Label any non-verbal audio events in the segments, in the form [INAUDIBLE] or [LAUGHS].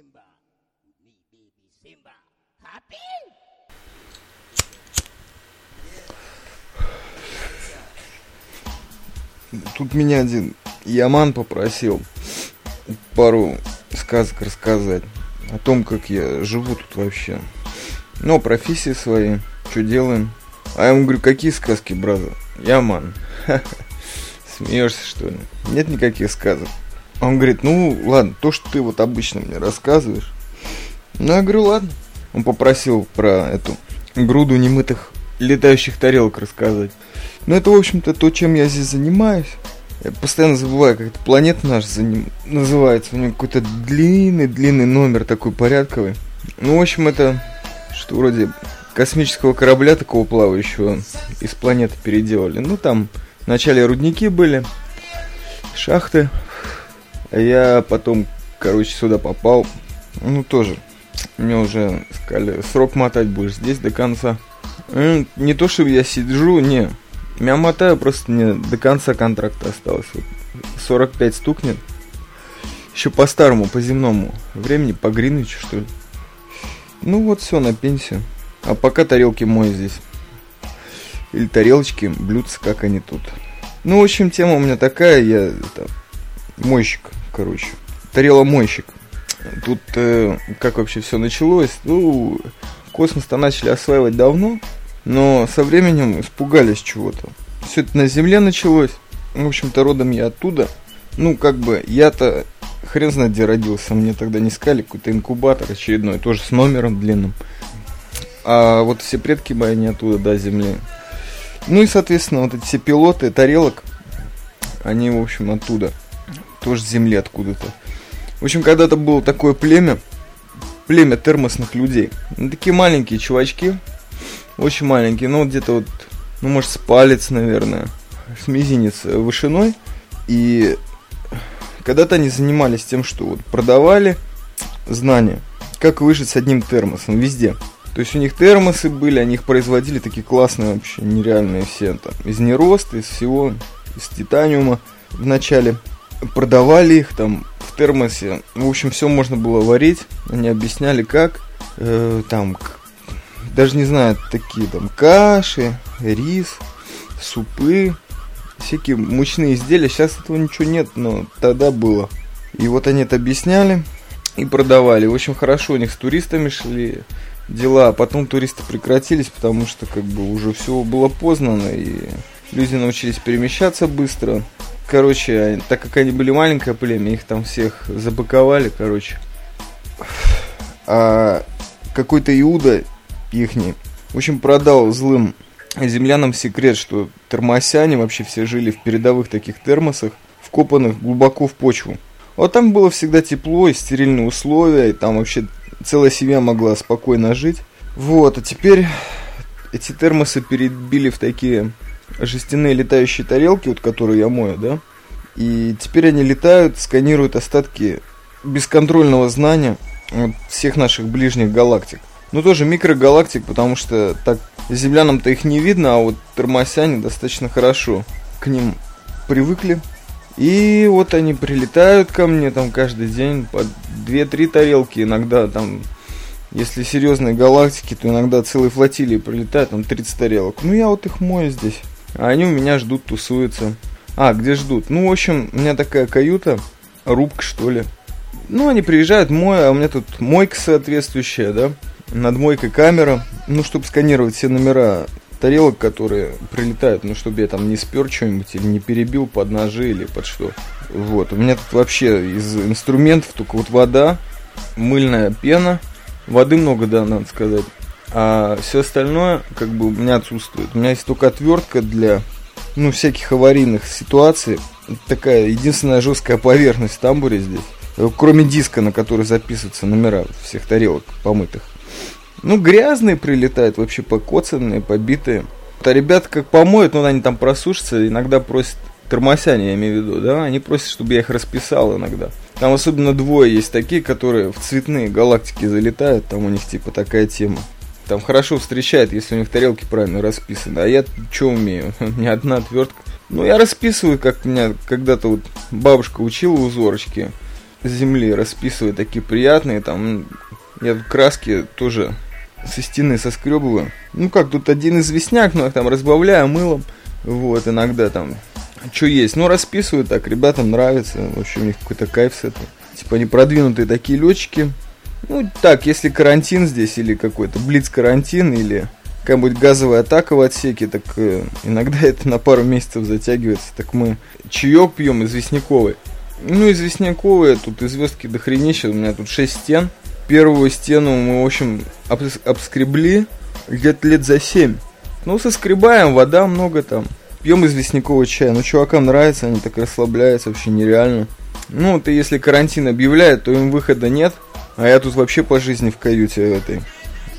Simba, me baby Simba. Happy? Тут меня один Яман попросил пару сказок рассказать о том, как я живу тут вообще. Ну, профессии своей, что делаем. А я ему говорю, какие сказки, брат? Яман. [LAUGHS] Смеешься, что ли? Нет никаких сказок. Он говорит, ну, ладно, то, что ты вот обычно мне рассказываешь. Ну, я говорю, ладно. Он попросил про эту груду немытых летающих тарелок рассказать. Ну, это, в общем-то, то, чем я здесь занимаюсь. Я постоянно забываю, как эта планета наша за ним называется. У нее какой-то длинный-длинный номер такой порядковый. Ну, в общем, это что вроде космического корабля такого плавающего из планеты переделали. Ну, там вначале рудники были, шахты. Я потом, короче, сюда попал. Ну, тоже. Мне уже сказали, срок мотать будешь здесь до конца. М, Не то, чтобы я сижу, не. Я мотаю, просто мне до конца контракта осталось. Вот 45 стукнет. Еще по старому, по земному времени, по Гринвичу, что ли. Ну вот все, на пенсию. А пока тарелки мой здесь. Или тарелочки, блюдца, как они тут. Ну, в общем, тема у меня такая, я это, мойщик, короче. Тареломойщик. Тут э, как вообще все началось? Ну, космос-то начали осваивать давно, но со временем испугались чего-то. Все это на Земле началось. В общем-то, родом я оттуда. Ну, как бы, я-то хрен знает, где родился. Мне тогда не искали какой-то инкубатор очередной, тоже с номером длинным. А вот все предки мои, они оттуда, до Земли. Ну и, соответственно, вот эти все пилоты тарелок, они, в общем, оттуда. Тоже с Земли откуда-то. В общем, когда-то было такое племя, племя термосных людей. Ну, такие маленькие чувачки, очень маленькие, ну, где-то вот, ну, может, с палец, наверное, с мизинец вышиной. И когда-то они занимались тем, что вот продавали знания, как выжить с одним термосом везде. То есть у них термосы были, они их производили такие классные вообще, нереальные все там, из нероста, из всего, из титаниума в начале. Продавали их там в термосе. В общем, все можно было варить. Они объясняли, как. Э, там, даже не знаю, такие там каши, рис, супы, всякие мучные изделия. Сейчас этого ничего нет, но тогда было. И вот они это объясняли и продавали. В общем, хорошо у них с туристами шли дела. А потом туристы прекратились, потому что как бы уже все было познано, и люди научились перемещаться быстро. Короче, так как они были маленькое племя, их там всех забаковали, короче. А какой-то Иуда ихний, в общем, продал злым землянам секрет, что термосяне вообще все жили в передовых таких термосах, вкопанных глубоко в почву. Вот там было всегда тепло и стерильные условия, и там вообще целая семья могла спокойно жить. Вот, а теперь эти термосы перебили в такие жестяные летающие тарелки, вот которые я мою, да? И теперь они летают, сканируют остатки бесконтрольного знания вот, всех наших ближних галактик. Ну, тоже микрогалактик, потому что так землянам-то их не видно, а вот термосяне достаточно хорошо к ним привыкли. И вот они прилетают ко мне там каждый день по 2-3 тарелки, иногда там, если серьезные галактики, то иногда целые флотилии прилетают, там 30 тарелок. Ну, я вот их мою здесь. А они у меня ждут, тусуются. А, где ждут? Ну, в общем, у меня такая каюта, рубка, что ли. Ну, они приезжают, мой, а у меня тут мойка соответствующая, да, над мойкой камера, ну, чтобы сканировать все номера тарелок, которые прилетают, ну, чтобы я там не спер что-нибудь или не перебил под ножи или под что. Вот, у меня тут вообще из инструментов только вот вода, мыльная пена, воды много, да, надо сказать. А все остальное, как бы, у меня отсутствует. У меня есть только отвертка для, ну, всяких аварийных ситуаций. Такая единственная жесткая поверхность в тамбуре здесь. Э, Кроме диска, на который записываются номера всех тарелок помытых. Ну, грязные прилетают, вообще покоцанные, побитые. А ребята как помоют, ну, они там просушатся, иногда просят, термосяне, я имею в виду, да, они просят, чтобы я их расписал иногда. Там особенно двое есть такие, которые в цветные галактики залетают, там у них типа такая тема. Там хорошо встречает, если у них тарелки правильно расписаны. А я что умею? [LAUGHS] Меня одна отвертка. Ну, я расписываю, как меня когда-то вот бабушка учила узорочки. земли расписывать, такие приятные, там, я краски тоже со стены соскребываю. Ну как, тут один известняк, но я там разбавляю мылом, вот, иногда там, что есть. Ну, расписываю так, ребятам нравится, в общем, у них какой-то кайф с этого. Типа, они продвинутые такие летчики. Ну, так, если карантин здесь, или какой-то блиц-карантин, или какая-нибудь газовая атака в отсеке, так э, иногда [LAUGHS] это на пару месяцев затягивается. Так мы чаек пьем известняковый. Ну, известняковые, тут известки дохренища, у меня тут 6 стен. Первую стену мы, в общем, обс обскребли где-то лет за 7. Ну, соскребаем, вода много там. Пьем известняковый чай. Ну, чувакам нравится, они так расслабляются, вообще нереально. Ну, ты если карантин объявляет, то им выхода нет. А я тут вообще по жизни в каюте этой.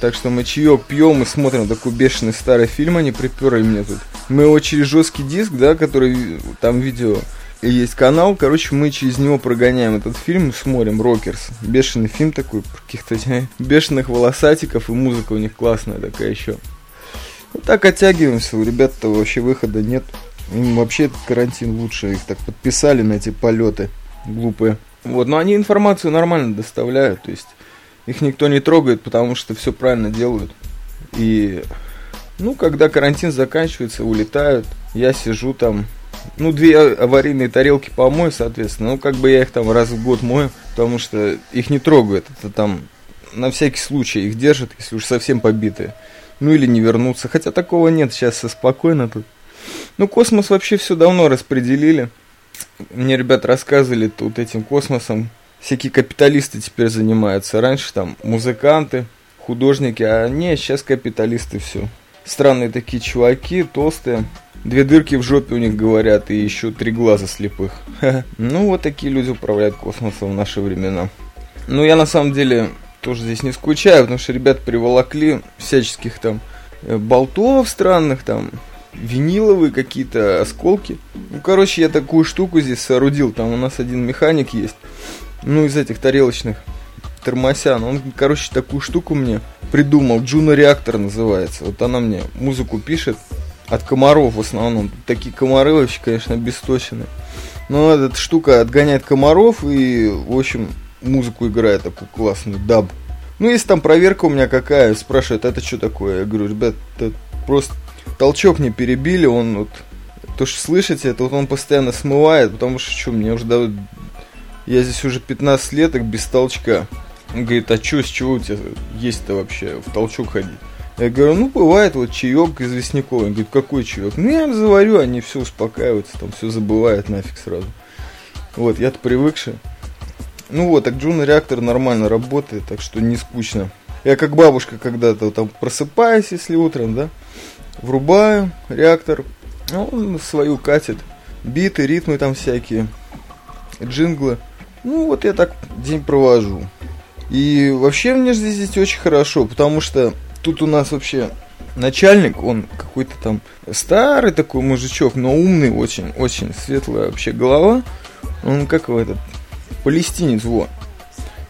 Так что мы чаек пьем и смотрим такой бешеный старый фильм, они приперли мне тут. Мы его через жесткий диск, да, который там видео и есть канал, короче, мы через него прогоняем этот фильм, смотрим Рокерс. Бешеный фильм такой, каких-то бешеных волосатиков, и музыка у них классная такая еще. Вот так оттягиваемся, у ребят-то вообще выхода нет. Им вообще этот карантин лучше, их так подписали на эти полеты глупые. Вот, но они информацию нормально доставляют, то есть их никто не трогает, потому что все правильно делают. И, ну, когда карантин заканчивается, улетают, я сижу там, ну, две аварийные тарелки помою, соответственно, ну, как бы я их там раз в год мою, потому что их не трогают, это там на всякий случай их держат, если уж совсем побитые. Ну, или не вернуться, хотя такого нет, сейчас все спокойно тут. Ну, космос вообще все давно распределили. Мне ребята рассказывали тут этим космосом, всякие капиталисты теперь занимаются. Раньше там музыканты, художники, а не, сейчас капиталисты все. Странные такие чуваки, толстые. Две дырки в жопе у них говорят, и еще три глаза слепых. Ну, вот такие люди управляют космосом в наши времена. Ну, я на самом деле тоже здесь не скучаю, потому что ребят приволокли всяческих там э, болтов странных, там, виниловые какие-то осколки. Ну, короче, я такую штуку здесь соорудил. Там у нас один механик есть. Ну, из этих тарелочных термосян. Он, короче, такую штуку мне придумал. Джуна Реактор называется. Вот она мне музыку пишет. От комаров в основном. Такие комары вообще, конечно, бесточные. Но эта штука отгоняет комаров и, в общем, музыку играет такую классную, даб. Ну, если там проверка у меня какая, спрашивают, это что такое? Я говорю, ребят, это просто толчок не перебили, он вот, то, что слышите, это вот он постоянно смывает, потому что, что, мне уже дают, я здесь уже 15 лет, так без толчка. Он говорит, а что, с чего у тебя есть-то вообще в толчок ходить? Я говорю, ну, бывает вот чаек известняковый. Он говорит, какой чаек? Ну, я заварю, они все успокаиваются, там все забывают нафиг сразу. Вот, я-то привыкший. Ну вот, так Джуна реактор нормально работает, так что не скучно. Я как бабушка когда-то там просыпаюсь, если утром, да, врубаю реактор, ну, он свою катит. Биты, ритмы там всякие, джинглы. Ну, вот я так день провожу. И вообще мне здесь, здесь очень хорошо, потому что тут у нас вообще начальник, он какой-то там старый такой мужичок, но умный очень, очень светлая вообще голова. Он как его этот, палестинец, вот.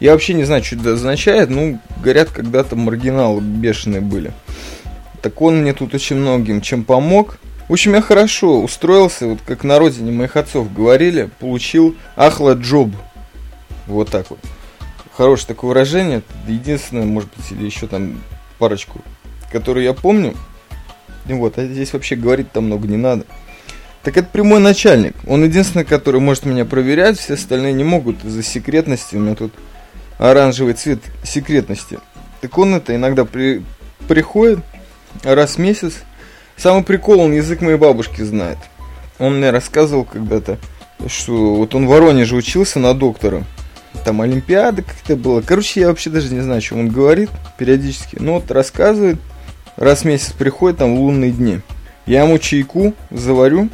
Я вообще не знаю, что это означает, ну, говорят, когда-то маргиналы бешеные были. Так он мне тут очень многим чем помог. В общем, я хорошо устроился, вот как на родине моих отцов говорили, получил ахла джоб. Вот так вот. Хорошее такое выражение. Единственное, может быть, или еще там парочку, которые я помню. Вот, а здесь вообще говорить там много не надо. Так это прямой начальник. Он единственный, который может меня проверять, все остальные не могут из-за секретности. У меня тут оранжевый цвет секретности. Так он это иногда при, приходит раз в месяц. Самый прикол, он язык моей бабушки знает. Он мне рассказывал когда-то, что вот он в Воронеже учился на доктора. Там Олимпиада как-то было. Короче, я вообще даже не знаю, о чем он говорит периодически. Но вот рассказывает. Раз в месяц приходит там в лунные дни. Я ему чайку заварю,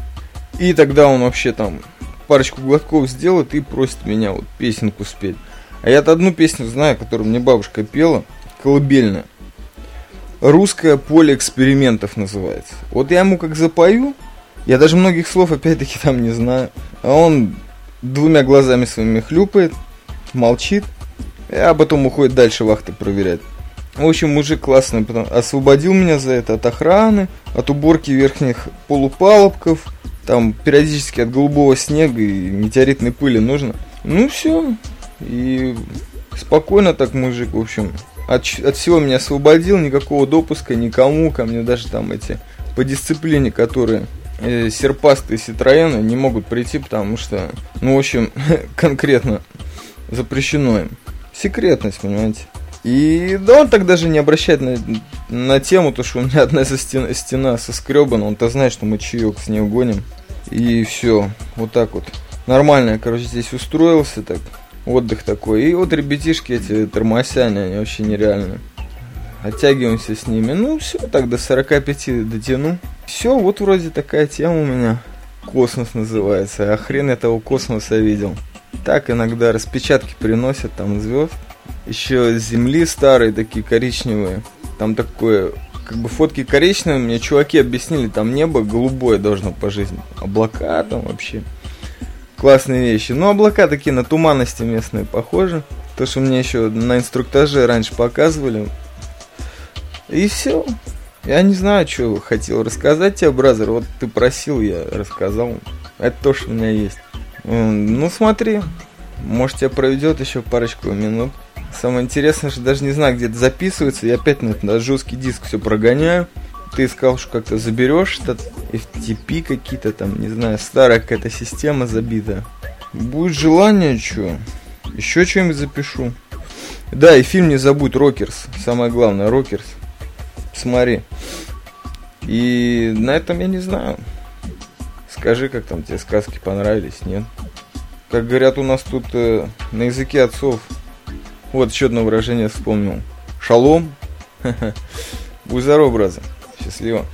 и тогда он вообще там парочку глотков сделает и просит меня вот песенку спеть. А я-то одну песню знаю, которую мне бабушка пела, колыбельная. «Русское поле экспериментов» называется. Вот я ему как запою, я даже многих слов опять-таки там не знаю, а он двумя глазами своими хлюпает, молчит, а потом уходит дальше вахты проверять. В общем, мужик классный, потом освободил меня за это от охраны, от уборки верхних полупалубков, там периодически от голубого снега и метеоритной пыли нужно. Ну все, И спокойно так мужик, в общем, от, от всего меня освободил, никакого допуска никому, ко мне даже там эти по дисциплине, которые э, серпастые Ситроены не могут прийти, потому что, ну, в общем, [LAUGHS] конкретно запрещено им. Секретность, понимаете. И да он так даже не обращает на, на тему, то что у меня [LAUGHS] одна со стена, стена соскребана, он-то знает, что мы чаек с ней гоним. И все, вот так вот. Нормально, короче, здесь устроился, так, отдых такой. И вот ребятишки эти тормосяне, они вообще нереальные. Оттягиваемся с ними. Ну, все, так до 45 дотяну. Все, вот вроде такая тема у меня. Космос называется. А хрен я того космоса видел. Так иногда распечатки приносят там звезд еще земли старые, такие коричневые. Там такое, как бы фотки коричневые, мне чуваки объяснили, там небо голубое должно по жизни. Облака там вообще. Классные вещи. Но облака такие на туманности местные похожи. То, что мне еще на инструктаже раньше показывали. И все. Я не знаю, что хотел рассказать тебе, бразер. Вот ты просил, я рассказал. Это то, что у меня есть. Ну, смотри. Может, тебя проведет еще парочку минут. Самое интересное, что даже не знаю, где это записывается. Я опять на, на жесткий диск все прогоняю. Ты сказал, что как-то заберешь этот FTP какие-то там, не знаю, старая какая-то система забита. Будет желание, что? Еще что-нибудь запишу. Да, и фильм не забудь, Rockers. Самое главное, Rockers. Смотри. И на этом я не знаю. Скажи, как там тебе сказки понравились, нет? Как говорят у нас тут э, на языке отцов, вот еще одно выражение вспомнил. Шалом. [LAUGHS] Будь здоров, brother. Счастливо.